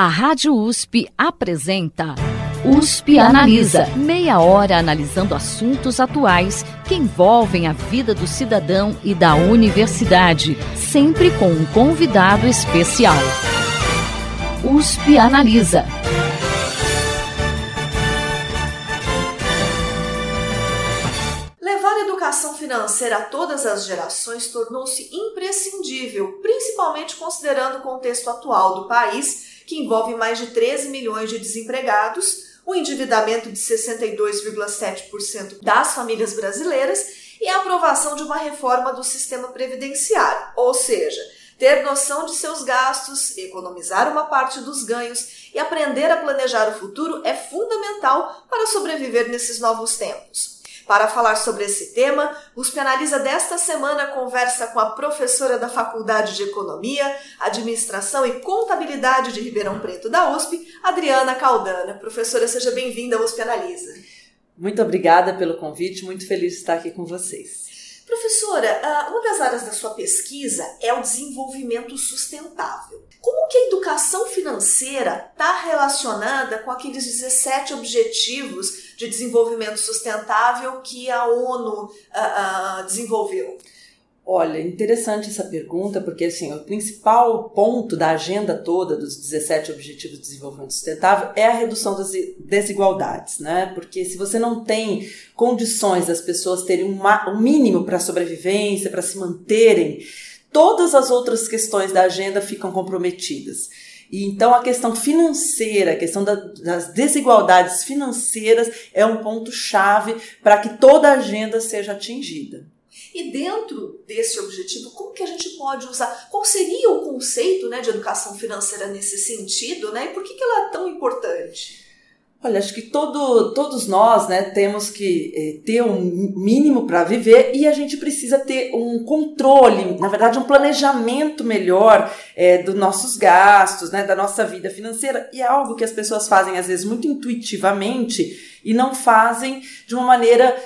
A Rádio USP apresenta USP Analisa. Meia hora analisando assuntos atuais que envolvem a vida do cidadão e da universidade, sempre com um convidado especial. USP Analisa. Levar a educação financeira a todas as gerações tornou-se imprescindível, principalmente considerando o contexto atual do país que envolve mais de 13 milhões de desempregados, o endividamento de 62,7% das famílias brasileiras e a aprovação de uma reforma do sistema previdenciário, ou seja, ter noção de seus gastos, economizar uma parte dos ganhos e aprender a planejar o futuro é fundamental para sobreviver nesses novos tempos. Para falar sobre esse tema, o USP Analisa desta semana conversa com a professora da Faculdade de Economia, Administração e Contabilidade de Ribeirão Preto da USP, Adriana Caldana. Professora, seja bem-vinda ao USP Analisa. Muito obrigada pelo convite, muito feliz de estar aqui com vocês. Professora, ah, uma das áreas da sua pesquisa é o desenvolvimento sustentável. Como que a educação financeira está relacionada com aqueles 17 objetivos de desenvolvimento sustentável que a ONU uh, uh, desenvolveu? Olha, interessante essa pergunta, porque assim, o principal ponto da agenda toda dos 17 Objetivos de Desenvolvimento Sustentável é a redução das desigualdades, né? Porque se você não tem condições das pessoas terem um mínimo para sobrevivência, para se manterem, todas as outras questões da agenda ficam comprometidas. E então a questão financeira, a questão da, das desigualdades financeiras é um ponto chave para que toda a agenda seja atingida. E dentro desse objetivo, como que a gente pode usar? Qual seria o conceito né, de educação financeira nesse sentido? Né, e por que, que ela é tão importante? Olha, acho que todo, todos nós né, temos que eh, ter um mínimo para viver e a gente precisa ter um controle, na verdade, um planejamento melhor eh, dos nossos gastos, né, da nossa vida financeira. E é algo que as pessoas fazem, às vezes, muito intuitivamente e não fazem de uma maneira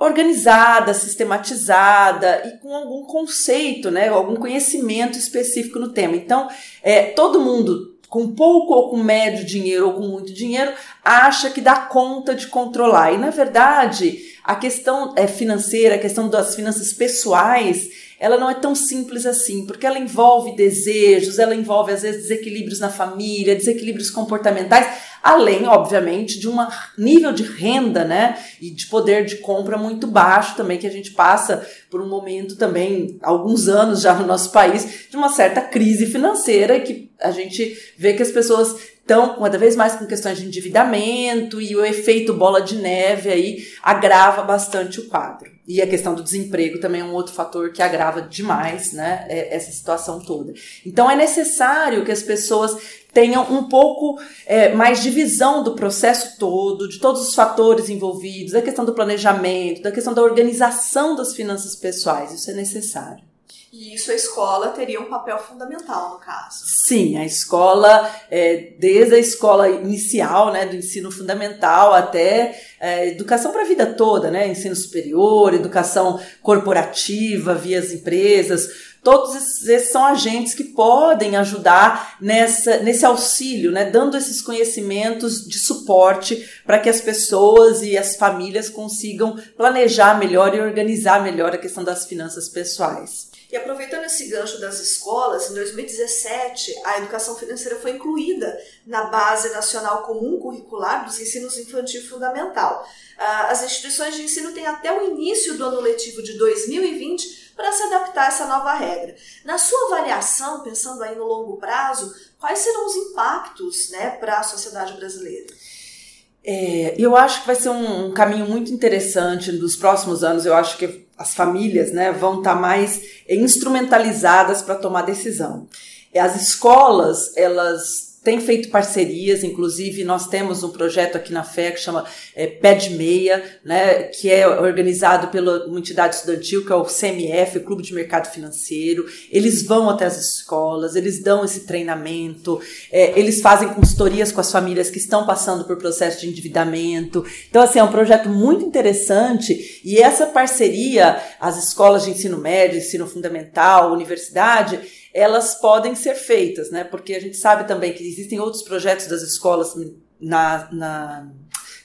organizada, sistematizada e com algum conceito, né, algum conhecimento específico no tema. Então, é, todo mundo com pouco ou com médio dinheiro ou com muito dinheiro acha que dá conta de controlar. E na verdade, a questão é financeira, a questão das finanças pessoais, ela não é tão simples assim, porque ela envolve desejos, ela envolve às vezes desequilíbrios na família, desequilíbrios comportamentais além, obviamente, de um nível de renda, né, e de poder de compra muito baixo também, que a gente passa por um momento também, alguns anos já no nosso país, de uma certa crise financeira, que a gente vê que as pessoas estão cada vez mais com questões de endividamento e o efeito bola de neve aí agrava bastante o quadro. E a questão do desemprego também é um outro fator que agrava demais, né, é, essa situação toda. Então é necessário que as pessoas tenham um pouco é, mais de visão do processo todo, de todos os fatores envolvidos, da questão do planejamento, da questão da organização das finanças pessoais. Isso é necessário. E isso a escola teria um papel fundamental no caso. Sim, a escola, é, desde a escola inicial, né, do ensino fundamental até é, educação para a vida toda, né, ensino superior, educação corporativa via as empresas, Todos esses são agentes que podem ajudar nessa, nesse auxílio, né, dando esses conhecimentos de suporte para que as pessoas e as famílias consigam planejar melhor e organizar melhor a questão das finanças pessoais. E aproveitando esse gancho das escolas, em 2017 a educação financeira foi incluída na Base Nacional Comum Curricular dos Ensinos Infantil Fundamental. Ah, as instituições de ensino têm até o início do ano letivo de 2020 para se adaptar a essa nova regra. Na sua avaliação, pensando aí no longo prazo, quais serão os impactos né, para a sociedade brasileira? É, eu acho que vai ser um, um, caminho muito interessante nos próximos anos. Eu acho que as famílias né, vão estar tá mais instrumentalizadas para tomar decisão. As escolas, elas tem feito parcerias, inclusive nós temos um projeto aqui na FE que chama é, Pé de Meia, né, que é organizado pela uma entidade estudantil, que é o CMF, o Clube de Mercado Financeiro. Eles vão até as escolas, eles dão esse treinamento, é, eles fazem consultorias com as famílias que estão passando por processo de endividamento. Então, assim, é um projeto muito interessante e essa parceria, as escolas de ensino médio, ensino fundamental, universidade, elas podem ser feitas, né? Porque a gente sabe também que existem outros projetos das escolas na, na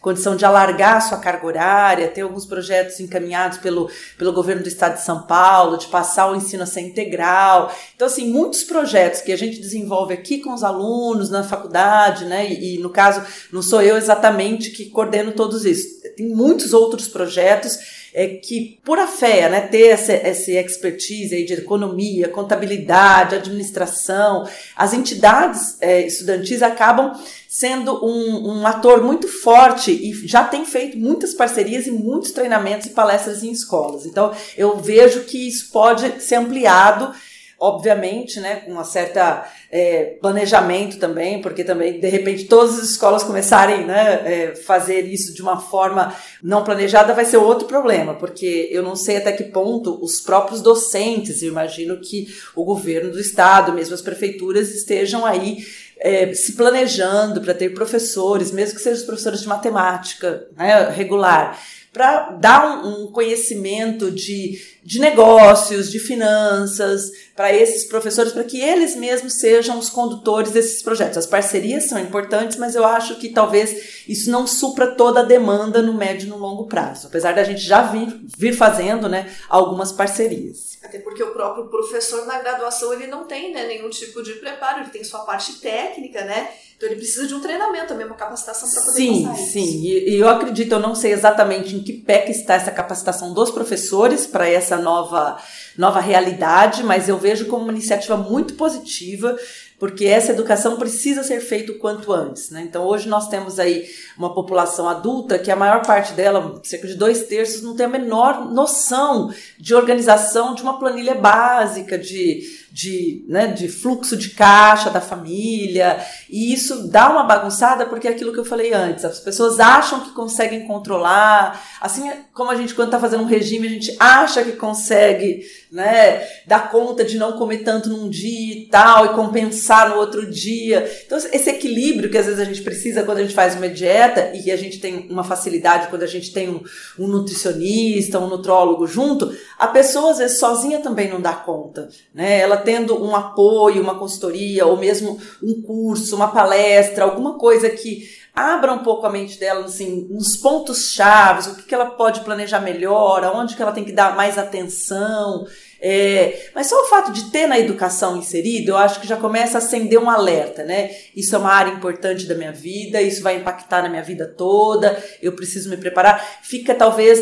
condição de alargar a sua carga horária, tem alguns projetos encaminhados pelo, pelo governo do estado de São Paulo, de passar o ensino a ser integral. Então, assim, muitos projetos que a gente desenvolve aqui com os alunos na faculdade, né? E, e no caso, não sou eu exatamente que coordeno todos isso. Tem muitos outros projetos é que, por a fé, né, ter essa, essa expertise aí de economia, contabilidade, administração, as entidades é, estudantis acabam sendo um, um ator muito forte e já tem feito muitas parcerias e muitos treinamentos e palestras em escolas. Então, eu vejo que isso pode ser ampliado obviamente, né, com uma certa é, planejamento também, porque também de repente todas as escolas começarem, né, é, fazer isso de uma forma não planejada vai ser outro problema, porque eu não sei até que ponto os próprios docentes, eu imagino que o governo do estado, mesmo as prefeituras estejam aí é, se planejando para ter professores, mesmo que sejam os professores de matemática né, regular, para dar um, um, conhecimento de, de negócios, de finanças, para esses professores, para que eles mesmos sejam os condutores desses projetos. As parcerias são importantes, mas eu acho que talvez isso não supra toda a demanda no médio e no longo prazo, apesar da gente já vir, vir fazendo né, algumas parcerias. Até porque o próprio professor na graduação ele não tem né, nenhum tipo de preparo, ele tem sua parte técnica, né? Então ele precisa de um treinamento também, uma capacitação para poder sim, passar Sim, sim. E eu acredito, eu não sei exatamente em que pé que está essa capacitação dos professores para essa nova, nova realidade, mas eu vejo como uma iniciativa muito positiva porque essa educação precisa ser feita o quanto antes. Né? Então, hoje nós temos aí uma população adulta que a maior parte dela, cerca de dois terços, não tem a menor noção de organização de uma planilha básica, de de, né, de fluxo de caixa da família, e isso dá uma bagunçada porque é aquilo que eu falei antes, as pessoas acham que conseguem controlar, assim como a gente quando está fazendo um regime, a gente acha que consegue né, dar conta de não comer tanto num dia e tal, e compensar no outro dia. Então, esse equilíbrio que às vezes a gente precisa quando a gente faz uma dieta, e a gente tem uma facilidade quando a gente tem um, um nutricionista, um nutrólogo junto, a pessoa às vezes sozinha também não dá conta, né? Ela tendo um apoio, uma consultoria, ou mesmo um curso, uma palestra, alguma coisa que abra um pouco a mente dela, assim, nos pontos chaves, o que, que ela pode planejar melhor, aonde que ela tem que dar mais atenção. É, mas só o fato de ter na educação inserido, eu acho que já começa a acender um alerta, né? Isso é uma área importante da minha vida, isso vai impactar na minha vida toda, eu preciso me preparar. Fica talvez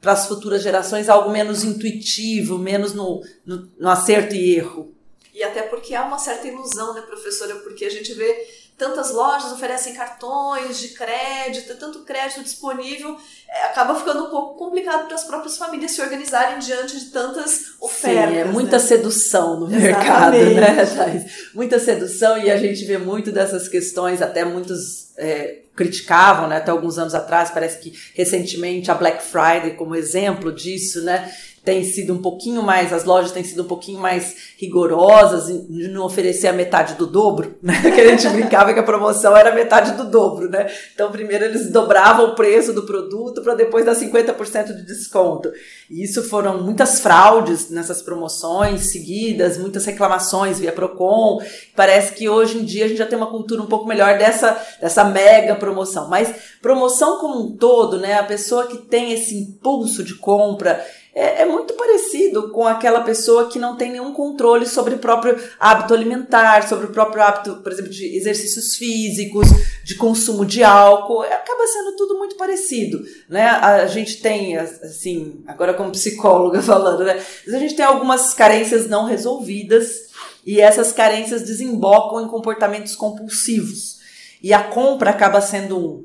para as futuras gerações algo menos intuitivo, menos no, no, no, acerto e erro. E até porque há uma certa ilusão, né, professora? Porque a gente vê tantas lojas oferecem cartões de crédito, tanto crédito disponível, é, acaba ficando um pouco complicado para as próprias famílias se organizarem diante de tantas ofertas. Sim, é muita né? sedução no Exatamente. mercado, né? Muita sedução e a gente vê muito dessas questões, até muitos é, criticavam, né, até alguns anos atrás, parece que recentemente a Black Friday como exemplo disso, né, tem sido um pouquinho mais, as lojas têm sido um pouquinho mais rigorosas de não oferecer a metade do dobro, né? Que a gente brincava que a promoção era metade do dobro, né? Então, primeiro eles dobravam o preço do produto para depois dar 50% de desconto. E isso foram muitas fraudes nessas promoções seguidas, muitas reclamações via Procon. Parece que hoje em dia a gente já tem uma cultura um pouco melhor dessa, dessa mega promoção. Mas promoção como um todo, né? A pessoa que tem esse impulso de compra, é, é, muito parecido com aquela pessoa que não tem nenhum controle sobre o próprio hábito alimentar, sobre o próprio hábito, por exemplo, de exercícios físicos, de consumo de álcool. Acaba sendo tudo muito parecido, né? A gente tem, assim, agora como psicóloga falando, né? A gente tem algumas carências não resolvidas e essas carências desembocam em comportamentos compulsivos. E a compra acaba sendo um.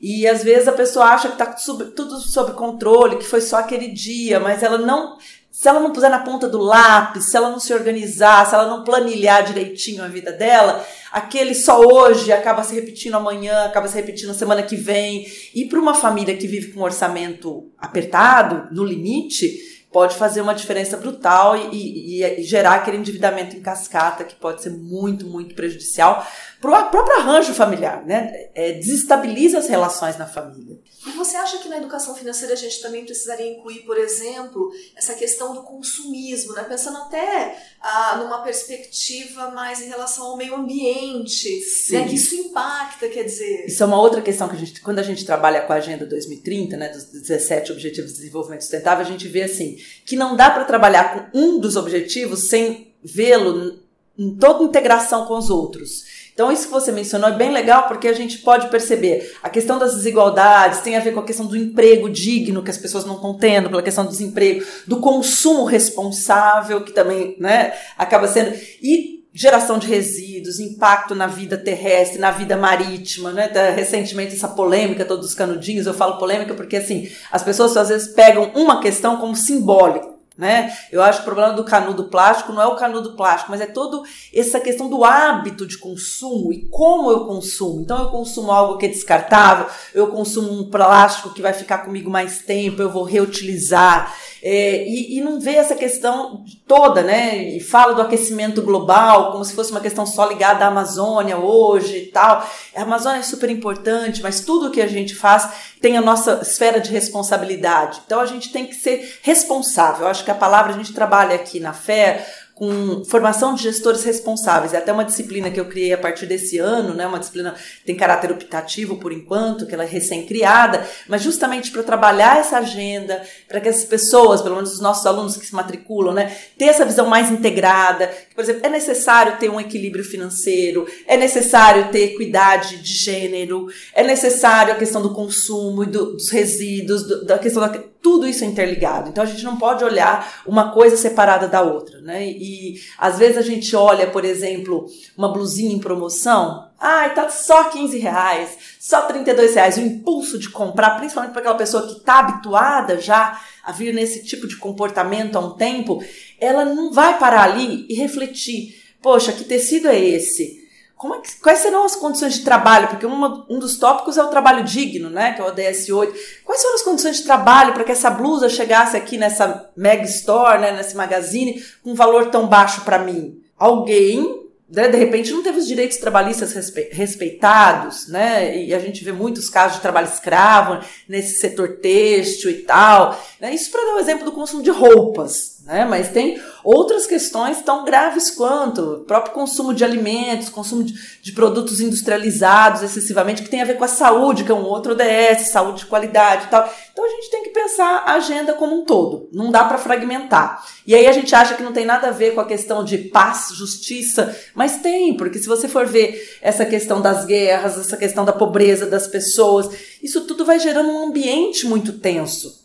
E às vezes a pessoa acha que está tudo sob controle, que foi só aquele dia, mas ela não. Se ela não puser na ponta do lápis, se ela não se organizar, se ela não planilhar direitinho a vida dela, aquele só hoje acaba se repetindo amanhã, acaba se repetindo semana que vem. E para uma família que vive com um orçamento apertado, no limite, pode fazer uma diferença brutal e, e, e, gerar aquele endividamento em cascata que pode ser muito, muito prejudicial para o próprio arranjo familiar, né? É, desestabiliza as relações na família. E você acha que na educação financeira a gente também precisaria incluir, por exemplo, essa questão do consumismo, né? pensando até ah, numa perspectiva mais em relação ao meio ambiente, né? que isso impacta, quer dizer. Isso é uma outra questão que a gente, quando a gente trabalha com a Agenda 2030, né, dos 17 Objetivos de Desenvolvimento Sustentável, a gente vê assim que não dá para trabalhar com um dos objetivos sem vê-lo em toda integração com os outros. Então, isso que você mencionou é bem legal porque a gente pode perceber a questão das desigualdades tem a ver com a questão do emprego digno que as pessoas não estão tendo, pela questão do desemprego, do consumo responsável, que também né, acaba sendo. E geração de resíduos, impacto na vida terrestre, na vida marítima, né? Recentemente essa polêmica todos os canudinhos, eu falo polêmica porque assim, as pessoas às vezes pegam uma questão como simbólica né? Eu acho que o problema do canudo plástico não é o canudo plástico, mas é toda essa questão do hábito de consumo e como eu consumo. Então, eu consumo algo que é descartável, eu consumo um plástico que vai ficar comigo mais tempo, eu vou reutilizar. É, e, e, não vê essa questão toda, né? E fala do aquecimento global como se fosse uma questão só ligada à Amazônia hoje e tal. A Amazônia é super importante, mas tudo que a gente faz tem a nossa esfera de responsabilidade. Então a gente tem que ser responsável. Eu acho que a palavra a gente trabalha aqui na fé com formação de gestores responsáveis. É até uma disciplina que eu criei a partir desse ano, né? Uma disciplina que tem caráter optativo por enquanto, que ela é recém-criada, mas justamente para trabalhar essa agenda, para que as pessoas, pelo menos os nossos alunos que se matriculam, né, ter essa visão mais integrada. Por exemplo, é necessário ter um equilíbrio financeiro, é necessário ter equidade de gênero, é necessário a questão do consumo e do, dos resíduos, do, da questão da tudo isso é interligado. Então a gente não pode olhar uma coisa separada da outra, né? E às vezes a gente olha, por exemplo, uma blusinha em promoção, ai, tá só 15 reais, só 32 reais. O impulso de comprar, principalmente para aquela pessoa que está habituada já a vir nesse tipo de comportamento há um tempo, ela não vai parar ali e refletir. Poxa, que tecido é esse? É que, quais serão as condições de trabalho? Porque uma, um dos tópicos é o trabalho digno, né? Que é o ODS 8. Quais foram as condições de trabalho para que essa blusa chegasse aqui nessa mega store, né, nesse magazine, com um valor tão baixo para mim? Alguém de repente não teve os direitos trabalhistas respeitados, né? E a gente vê muitos casos de trabalho escravo nesse setor têxtil e tal. Né? Isso para dar um exemplo do consumo de roupas, né? Mas tem outras questões tão graves quanto o próprio consumo de alimentos, consumo de, de, produtos industrializados excessivamente, que tem a ver com a saúde, que é um outro ODS, saúde de qualidade e tal. Então a gente tem que pensar a agenda como um todo, não dá para fragmentar. E aí a gente acha que não tem nada a ver com a questão de paz, justiça, mas tem, porque se você for ver essa questão das guerras, essa questão da pobreza das pessoas, isso tudo vai gerando um ambiente muito tenso.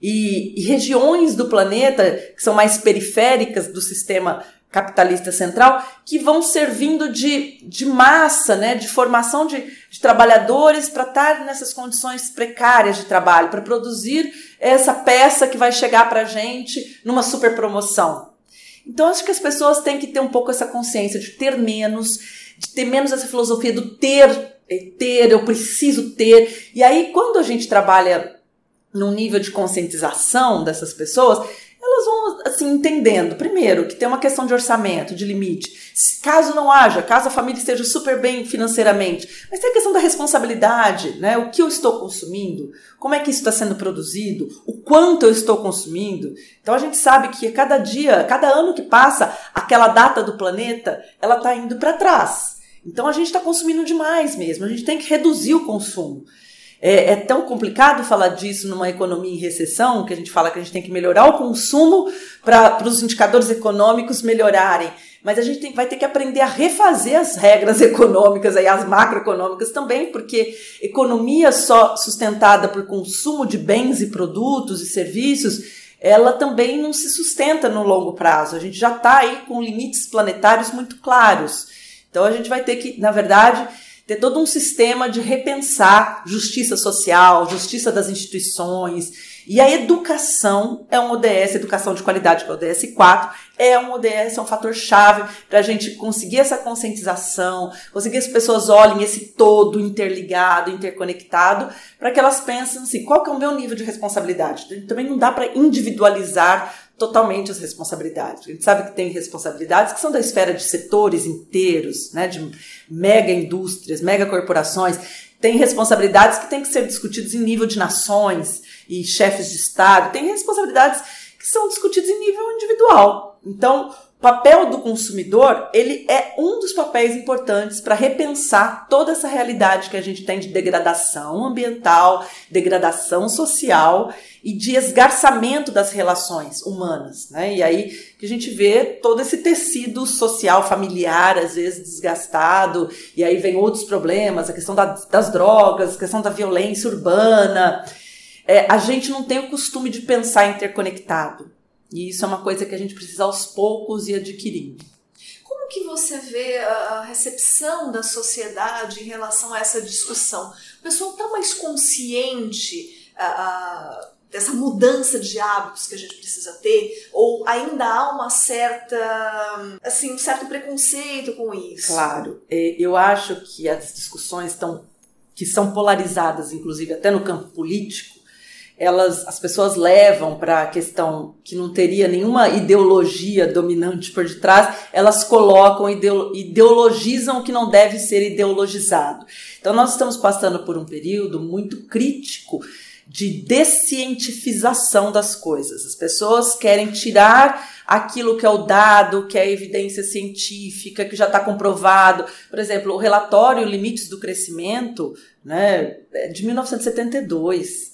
E, e, regiões do planeta que são mais periféricas do sistema capitalista central que vão servindo de, de massa, né, de formação de, de trabalhadores para estar nessas condições precárias de trabalho, para produzir essa peça que vai chegar para a gente numa super promoção. Então acho que as pessoas têm que ter um pouco essa consciência de ter menos, de ter menos essa filosofia do ter, é, ter, eu preciso ter. E aí quando a gente trabalha num nível de conscientização dessas pessoas, elas vão assim entendendo, primeiro, que tem uma questão de orçamento, de limite. Caso não haja, caso a família esteja super bem financeiramente, mas tem a questão da responsabilidade, né? O que eu estou consumindo, como é que isso está sendo produzido, o quanto eu estou consumindo. Então a gente sabe que a cada dia, cada ano que passa, aquela data do planeta, ela está indo para trás. Então a gente está consumindo demais mesmo. A gente tem que reduzir o consumo. É, é, tão complicado falar disso numa economia em recessão, que a gente fala que a gente tem que melhorar o consumo para os indicadores econômicos melhorarem. Mas a gente tem, vai ter que aprender a refazer as regras econômicas, aí, as macroeconômicas também, porque economia só sustentada por consumo de bens e produtos e serviços, ela também não se sustenta no longo prazo. A gente já está aí com limites planetários muito claros. Então a gente vai ter que, na verdade, ter todo um sistema de repensar justiça social, justiça das instituições. E a educação é um ODS, educação de qualidade, que é o ODS 4, é um ODS, é um fator chave para a gente conseguir essa conscientização, conseguir as pessoas olhem esse todo interligado, interconectado, para que elas pensem assim, qual que é o meu nível de responsabilidade? Também não dá para individualizar totalmente as responsabilidades. A gente sabe que tem responsabilidades que são da esfera de setores inteiros, né, de mega indústrias, mega corporações. Tem responsabilidades que têm que ser discutidas em nível de nações e chefes de Estado. Tem responsabilidades que são discutidas em nível individual. Então, papel do consumidor, ele é um dos papéis importantes para repensar toda essa realidade que a gente tem de degradação ambiental, degradação social e de esgarçamento das relações humanas, né? E aí que a gente vê todo esse tecido social, familiar, às vezes desgastado, e aí vem outros problemas, a questão da, das drogas, a questão da violência urbana. É, a gente não tem o costume de pensar interconectado. E isso é uma coisa que a gente precisa aos poucos ir adquirindo. Como que você vê a recepção da sociedade em relação a essa discussão? O pessoal está mais consciente uh, dessa mudança de hábitos que a gente precisa ter? Ou ainda há uma certa, assim, um certo preconceito com isso? Claro, é, eu acho que as discussões estão que são polarizadas, inclusive até no campo político, elas, as pessoas levam para a questão que não teria nenhuma ideologia dominante por detrás, elas colocam, ideologizam o que não deve ser ideologizado. Então, nós estamos passando por um período muito crítico de descientifização das coisas. As pessoas querem tirar aquilo que é o dado, que é evidência científica, que já está comprovado. Por exemplo, o relatório Limites do Crescimento, né, é de 1972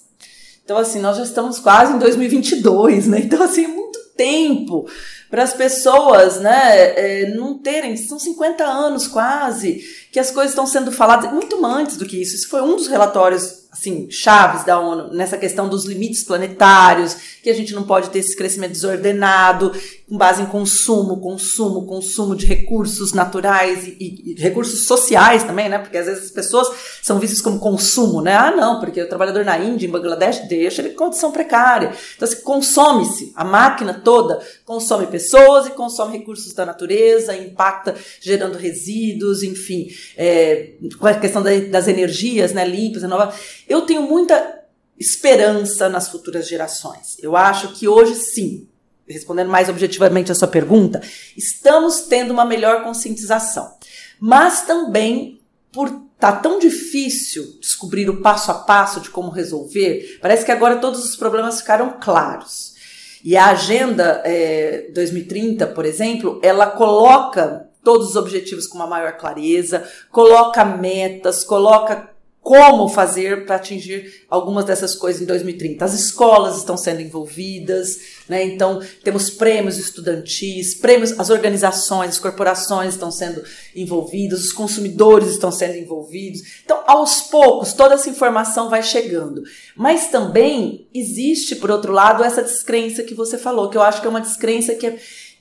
então, assim, nós já estamos quase em 2022, né? Então, assim, é muito tempo para as pessoas, né, é, não terem, são 50 anos quase, que as coisas estão sendo faladas, muito antes do que isso. Isso foi um dos relatórios assim, chaves da ONU nessa questão dos limites planetários, que a gente não pode ter esse crescimento desordenado, com base em consumo, consumo, consumo de recursos naturais e, e, recursos sociais também, né? Porque às vezes as pessoas são vistas como consumo, né? Ah, não, porque o trabalhador na Índia, em Bangladesh, deixa ele em condição precária. Então, assim, consome-se, a máquina toda consome pessoas e consome recursos da natureza, impacta gerando resíduos, enfim, é, com a questão das energias, né, limpas, renováveis. Eu tenho muita esperança nas futuras gerações. Eu acho que hoje sim, respondendo mais objetivamente a sua pergunta, estamos tendo uma melhor conscientização. Mas também por tá tão difícil descobrir o passo a passo de como resolver, parece que agora todos os problemas ficaram claros. E a Agenda é, 2030, por exemplo, ela coloca todos os objetivos com uma maior clareza, coloca metas, coloca como fazer para atingir algumas dessas coisas em 2030. As escolas estão sendo envolvidas, né? Então temos prêmios estudantis, prêmios, as organizações, as corporações estão sendo envolvidas, os consumidores estão sendo envolvidos. Então, aos poucos, toda essa informação vai chegando. Mas também existe, por outro lado, essa descrença que você falou, que eu acho que é uma descrença que é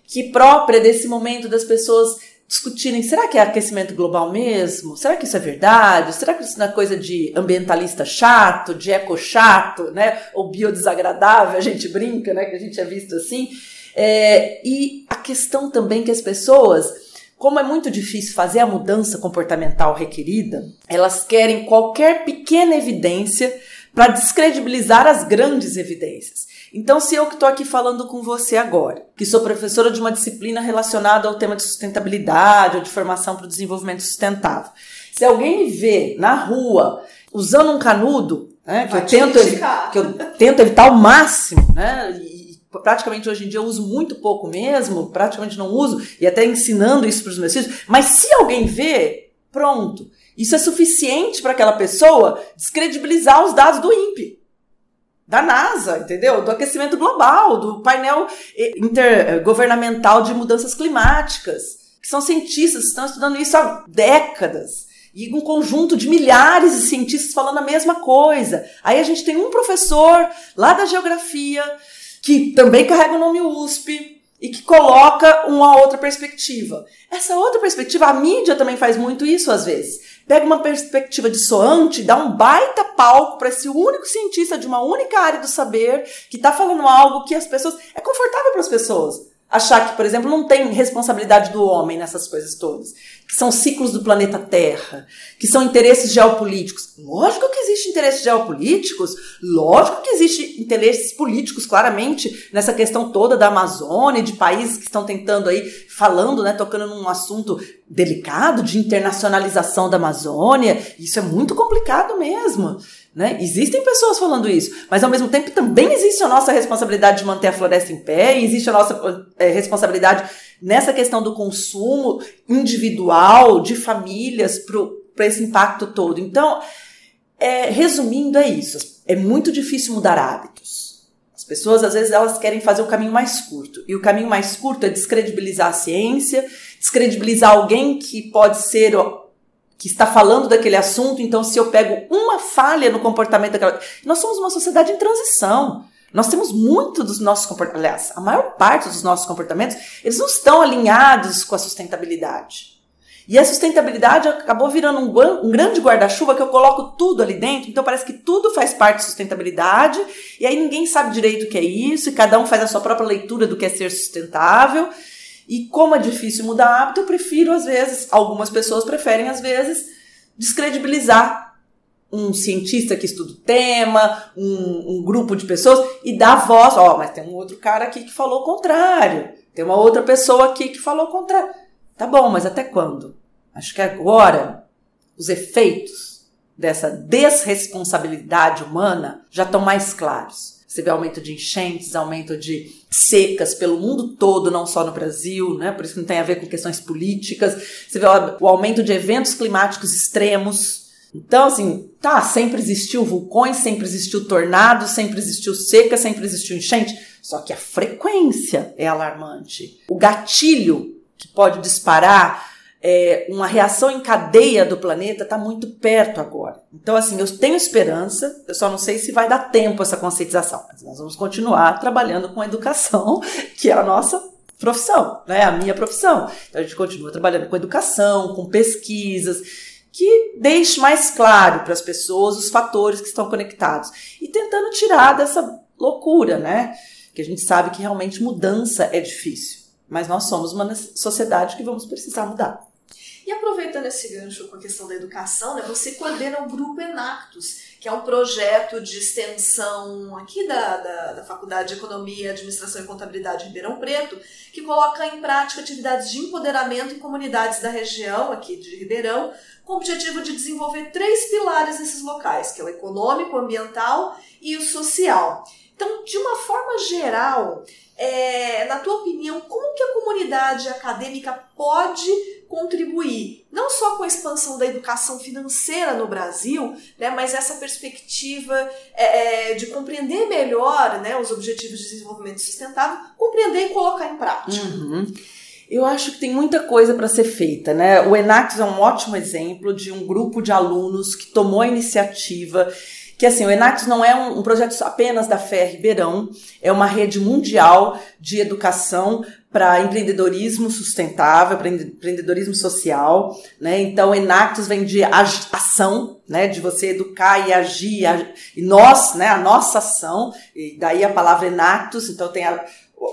que própria desse momento das pessoas discutirem, será que é aquecimento global mesmo? Será que isso é verdade? Será que isso não é coisa de ambientalista chato, de eco chato, né? Ou biodesagradável, a gente brinca, né? Que a gente é visto assim. É, e a questão também que as pessoas, como é muito difícil fazer a mudança comportamental requerida, elas querem qualquer pequena evidência para descredibilizar as grandes evidências. Então, se eu que estou aqui falando com você agora, que sou professora de uma disciplina relacionada ao tema de sustentabilidade ou de formação para o desenvolvimento sustentável, se alguém me vê na rua usando um canudo, né, que, eu tento, que eu tento evitar ao máximo, né, e praticamente hoje em dia eu uso muito pouco mesmo, praticamente não uso, e até ensinando isso para os meus filhos, mas se alguém vê, pronto. Isso é suficiente para aquela pessoa descredibilizar os dados do INPE da NASA, entendeu? Do aquecimento global, do painel intergovernamental de mudanças climáticas, que são cientistas que estão estudando isso há décadas. E um conjunto de milhares de cientistas falando a mesma coisa. Aí a gente tem um professor lá da geografia, que também carrega o nome USP, e que coloca uma outra perspectiva. Essa outra perspectiva, a mídia também faz muito isso às vezes pega uma perspectiva dissoante, dá um baita palco para esse único cientista de uma única área do saber que está falando algo que as pessoas. É confortável para as pessoas achar que, por exemplo, não tem responsabilidade do homem nessas coisas todas. que são ciclos do planeta Terra, que são interesses geopolíticos. Lógico que existem interesses geopolíticos, lógico que existem interesses políticos, claramente, nessa questão toda da Amazônia, de países que estão tentando aí, falando, né, tocando num assunto delicado de internacionalização da Amazônia. Isso é muito complicado mesmo. Né? Existem pessoas falando isso, mas ao mesmo tempo também existe a nossa responsabilidade de manter a floresta em pé, existe a nossa é, responsabilidade nessa questão do consumo individual, de famílias, para esse impacto todo. Então, é, resumindo, é isso. É muito difícil mudar hábitos. As pessoas, às vezes, elas querem fazer o caminho mais curto. E o caminho mais curto é descredibilizar a ciência, descredibilizar alguém que pode ser que está falando daquele assunto, então se eu pego uma falha no comportamento daquela. Nós somos uma sociedade em transição. Nós temos muito dos nossos comportamentos, aliás, a maior parte dos nossos comportamentos, eles não estão alinhados com a sustentabilidade. E a sustentabilidade acabou virando um, um grande guarda-chuva que eu coloco tudo ali dentro, então parece que tudo faz parte de sustentabilidade, e aí ninguém sabe direito o que é isso, e cada um faz a sua própria leitura do que é ser sustentável. E como é difícil mudar hábito, eu prefiro, às vezes, algumas pessoas preferem, às vezes, descredibilizar um cientista que estuda o tema, um, um grupo de pessoas, e dar voz. Ó, oh, mas tem um outro cara aqui que falou o contrário. Tem uma outra pessoa aqui que falou o contrário. Tá bom, mas até quando? Acho que agora os efeitos dessa desresponsabilidade humana já estão mais claros. Você vê aumento de enchentes, aumento de secas pelo mundo todo, não só no Brasil, né? Por isso que não tem a ver com questões políticas. Você vê o aumento de eventos climáticos extremos. Então, assim, tá, sempre existiu vulcões, sempre existiu tornado, sempre existiu seca, sempre existiu enchente. Só que a frequência é alarmante. O gatilho que pode disparar é, uma reação em cadeia do planeta está muito perto agora. Então, assim, eu tenho esperança, eu só não sei se vai dar tempo essa conscientização, mas nós vamos continuar trabalhando com a educação, que é a nossa profissão, né? A minha profissão. Então, a gente continua trabalhando com educação, com pesquisas, que deixe mais claro para as pessoas os fatores que estão conectados e tentando tirar dessa loucura, né? Que a gente sabe que realmente mudança é difícil. Mas nós somos uma sociedade que vamos precisar mudar. E aproveitando esse gancho com a questão da educação, né, você coordena o Grupo Enactus, que é um projeto de extensão aqui da, da, da Faculdade de Economia, Administração e Contabilidade de Ribeirão Preto, que coloca em prática atividades de empoderamento em comunidades da região aqui de Ribeirão, com o objetivo de desenvolver três pilares nesses locais, que é o econômico, o ambiental e o social. Então, de uma forma geral, é, na tua opinião, como que a comunidade acadêmica pode contribuir, não só com a expansão da educação financeira no Brasil, né, mas essa perspectiva é, é, de compreender melhor né, os objetivos de desenvolvimento sustentável, compreender e colocar em prática. Uhum. Eu acho que tem muita coisa para ser feita, né? O Enactus é um ótimo exemplo de um grupo de alunos que tomou a iniciativa que assim, o Enactus não é um, um, projeto apenas da FER Ribeirão, é uma rede mundial de educação para empreendedorismo sustentável, para empreendedorismo social, né? Então, Enactus vem de ação, né? De você educar e agir, e nós, né? A nossa ação, e daí a palavra Enactus, então tem a,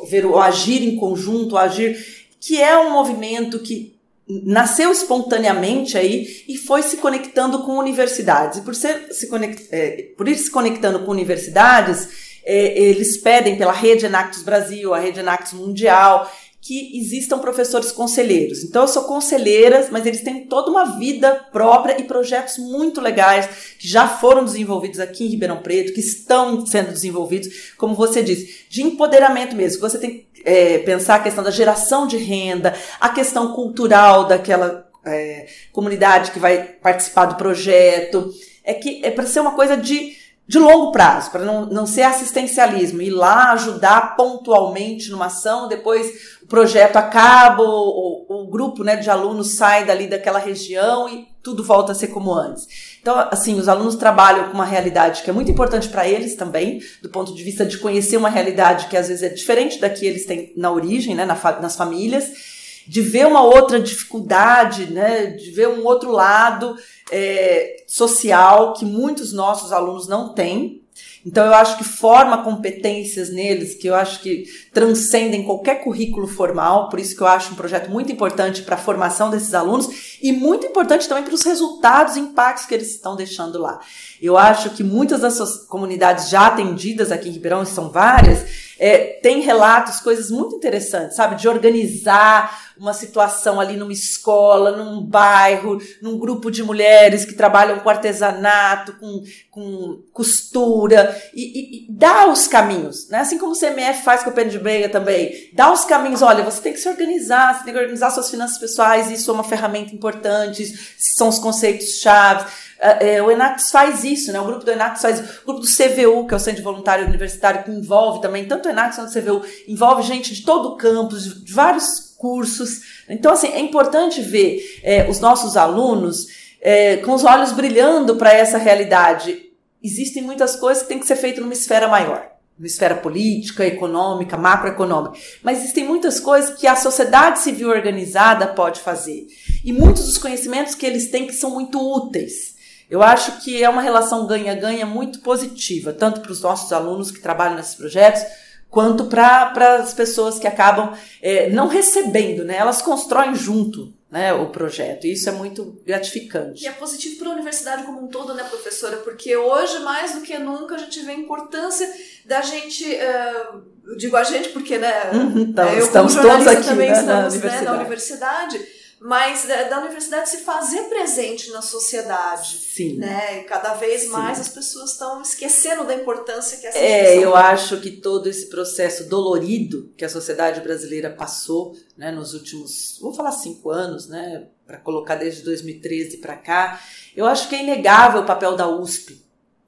ver o agir em conjunto, o agir, que é um movimento que nasceu espontaneamente aí e foi se conectando com universidades. E por, ser, se conect, é, por ir se conectando com universidades, é, eles pedem pela rede Enactus Brasil, a rede Enactus Mundial, que existam professores conselheiros. Então, eu sou conselheira, mas eles têm toda uma vida própria e projetos muito legais que já foram desenvolvidos aqui em Ribeirão Preto, que estão sendo desenvolvidos, como você disse, de empoderamento mesmo. Você tem é, pensar a questão da geração de renda, a questão cultural daquela é, comunidade que vai participar do projeto. É que é para ser uma coisa de, de longo prazo, para não, não ser assistencialismo, ir lá ajudar pontualmente numa ação, depois o projeto acaba, o, o, o grupo né, de alunos sai dali daquela região e tudo volta a ser como antes. Então, assim, os alunos trabalham com uma realidade que é muito importante para eles também, do ponto de vista de conhecer uma realidade que às vezes é diferente da que eles têm na origem, né, na, nas famílias, de ver uma outra dificuldade, né, de ver um outro lado é, social que muitos nossos alunos não têm, Então eu acho que forma competências neles que eu acho que transcendem qualquer currículo formal, por isso que eu acho um projeto muito importante para a formação desses alunos e muito importante também para os resultados e impactos que eles estão deixando lá. Eu acho que muitas das suas comunidades já atendidas aqui em Ribeirão, e são várias, é, tem relatos, coisas muito interessantes, sabe? De organizar uma situação ali numa escola, num bairro, num grupo de mulheres que trabalham com artesanato, com, com costura, e, e, e dá os caminhos, né? Assim como o CMF faz com o de Breia também, dá os caminhos, olha, você tem que se organizar, você tem que organizar suas finanças pessoais, isso é uma ferramenta importante, são os conceitos chaves. É, é, o Enax faz isso, né? O grupo do Enax faz isso. O grupo do CVU, que é o Centro Voluntário Universitário, que envolve também, tanto o Enax quanto o CVU, envolve gente de todo o campus, de vários cursos. Então, assim, é importante ver é, os nossos alunos é, com os olhos brilhando para essa realidade. Existem muitas coisas que têm que ser feitas numa esfera maior uma esfera política, econômica, macroeconômica. Mas existem muitas coisas que a sociedade civil organizada pode fazer. E muitos dos conhecimentos que eles têm que são muito úteis. Eu acho que é uma relação ganha-ganha muito positiva, tanto para os nossos alunos que trabalham nesses projetos, quanto para as pessoas que acabam é, não recebendo, né? Elas constroem junto né, o projeto. E isso é muito gratificante. E é positivo para a universidade como um todo, né, professora? Porque hoje, mais do que nunca, a gente vê a importância da gente. Uh, digo a gente porque, né? Uhum, então, eu, estamos todos aqui também né, estamos, na universidade. Né, na universidade mas da, da, universidade se fazer presente na sociedade. Sim. Né? E cada vez mais Sim. as pessoas estão esquecendo da importância que essa É, eu tem. acho que todo esse processo dolorido que a sociedade brasileira passou né, nos últimos, vou falar cinco anos, né, para colocar desde 2013 para cá, eu acho que é inegável o papel da USP,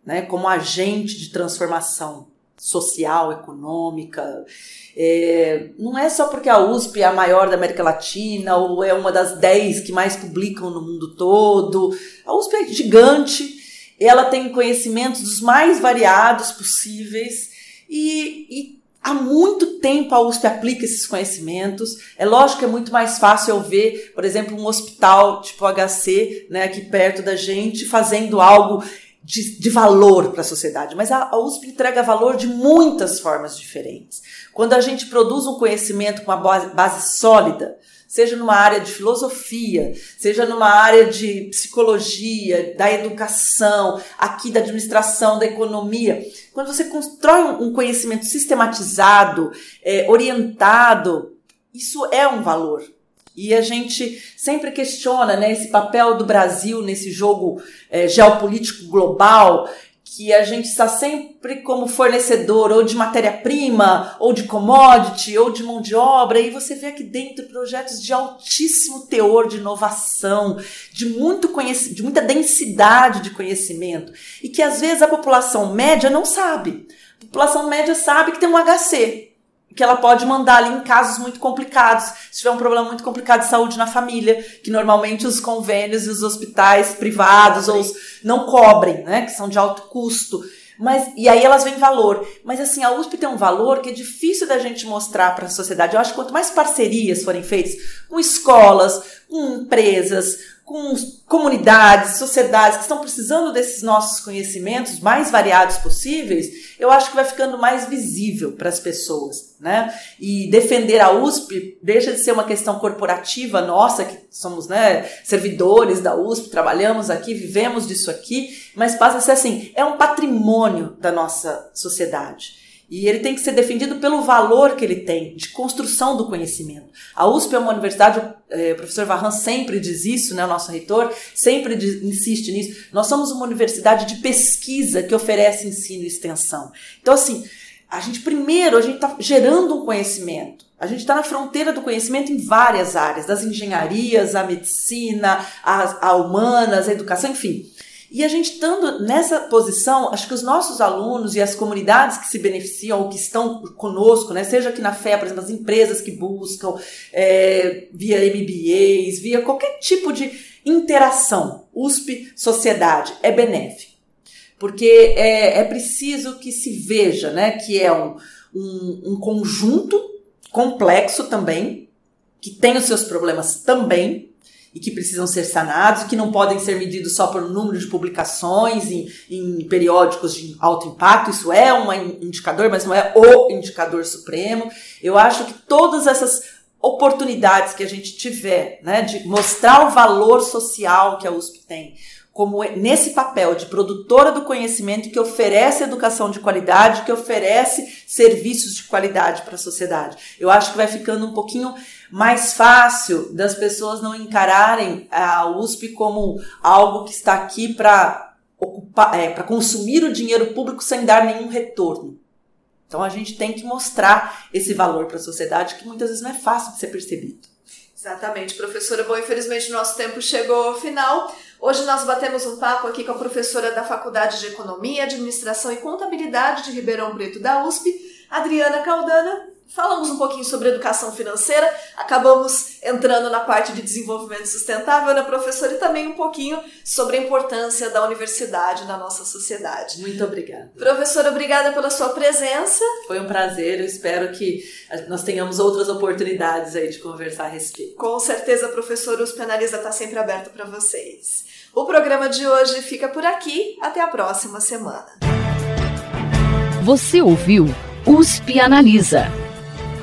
né, como agente de transformação social, econômica. É, não é só porque a USP é a maior da América Latina ou é uma das dez que mais publicam no mundo todo. A USP é gigante, ela tem conhecimentos dos mais variados possíveis e, e há muito tempo a USP aplica esses conhecimentos. É lógico que é muito mais fácil eu ver, por exemplo, um hospital tipo HC, né, aqui perto da gente, fazendo algo de, de valor para a sociedade, mas a, a USP entrega valor de muitas formas diferentes. Quando a gente produz um conhecimento com uma base, base sólida, seja numa área de filosofia, seja numa área de psicologia, da educação, aqui da administração, da economia. Quando você constrói um conhecimento sistematizado, é, orientado, isso é um valor. E a gente sempre questiona né, esse papel do Brasil nesse jogo é, geopolítico global, que a gente está sempre como fornecedor ou de matéria-prima, ou de commodity, ou de mão de obra, e você vê aqui dentro projetos de altíssimo teor de inovação, de, muito de muita densidade de conhecimento, e que às vezes a população média não sabe. A população média sabe que tem um HC, que ela pode mandar ali em casos muito complicados, se tiver um problema muito complicado de saúde na família, que normalmente os convênios e os hospitais privados ou os não cobrem, né, que são de alto custo. Mas e aí elas vêm valor. Mas assim, a USP tem um valor que é difícil da gente mostrar para a sociedade. Eu acho que quanto mais parcerias forem feitas com escolas, com empresas, com comunidades, sociedades que estão precisando desses nossos conhecimentos mais variados possíveis, eu acho que vai ficando mais visível para as pessoas, né? E defender a USP deixa de ser uma questão corporativa nossa, que somos, né, servidores da USP, trabalhamos aqui, vivemos disso aqui, mas passa a ser assim, é um patrimônio da nossa sociedade. E ele tem que ser defendido pelo valor que ele tem de construção do conhecimento. A USP é uma universidade, é, o professor Varran sempre diz isso, né, o nosso reitor, sempre diz, insiste nisso. Nós somos uma universidade de pesquisa que oferece ensino e extensão. Então, assim, a gente primeiro, a gente está gerando um conhecimento. A gente está na fronteira do conhecimento em várias áreas, das engenharias, a medicina, a humanas, a educação, enfim. E a gente estando nessa posição, acho que os nossos alunos e as comunidades que se beneficiam ou que estão conosco, né, seja aqui na FE, por exemplo, as empresas que buscam é, via MBAs, via qualquer tipo de interação, USP, sociedade, é benéfico. Porque é, é preciso que se veja né, que é um, um, um conjunto complexo também, que tem os seus problemas também, e que precisam ser sanados, que não podem ser medidos só por número de publicações em, em periódicos de alto impacto. Isso é um indicador, mas não é o indicador supremo. Eu acho que todas essas oportunidades que a gente tiver, né, de mostrar o valor social que a USP tem, como nesse papel de produtora do conhecimento que oferece educação de qualidade, que oferece serviços de qualidade para a sociedade. Eu acho que vai ficando um pouquinho mais fácil das pessoas não encararem a USP como algo que está aqui para ocupar, é, para consumir o dinheiro público sem dar nenhum retorno. Então a gente tem que mostrar esse valor para a sociedade que muitas vezes não é fácil de ser percebido. Exatamente, professora. Bom, infelizmente nosso tempo chegou ao final. Hoje nós batemos um papo aqui com a professora da Faculdade de Economia, Administração e Contabilidade de Ribeirão Preto da USP, Adriana Caldana. Falamos um pouquinho sobre educação financeira, acabamos entrando na parte de desenvolvimento sustentável, né, professora? E também um pouquinho sobre a importância da universidade na nossa sociedade. Muito obrigada. Professora, obrigada pela sua presença. Foi um prazer, eu espero que nós tenhamos outras oportunidades aí de conversar a respeito. Com certeza, professora, os Penaliza está sempre aberto para vocês. O programa de hoje fica por aqui, até a próxima semana. Você ouviu USP Analisa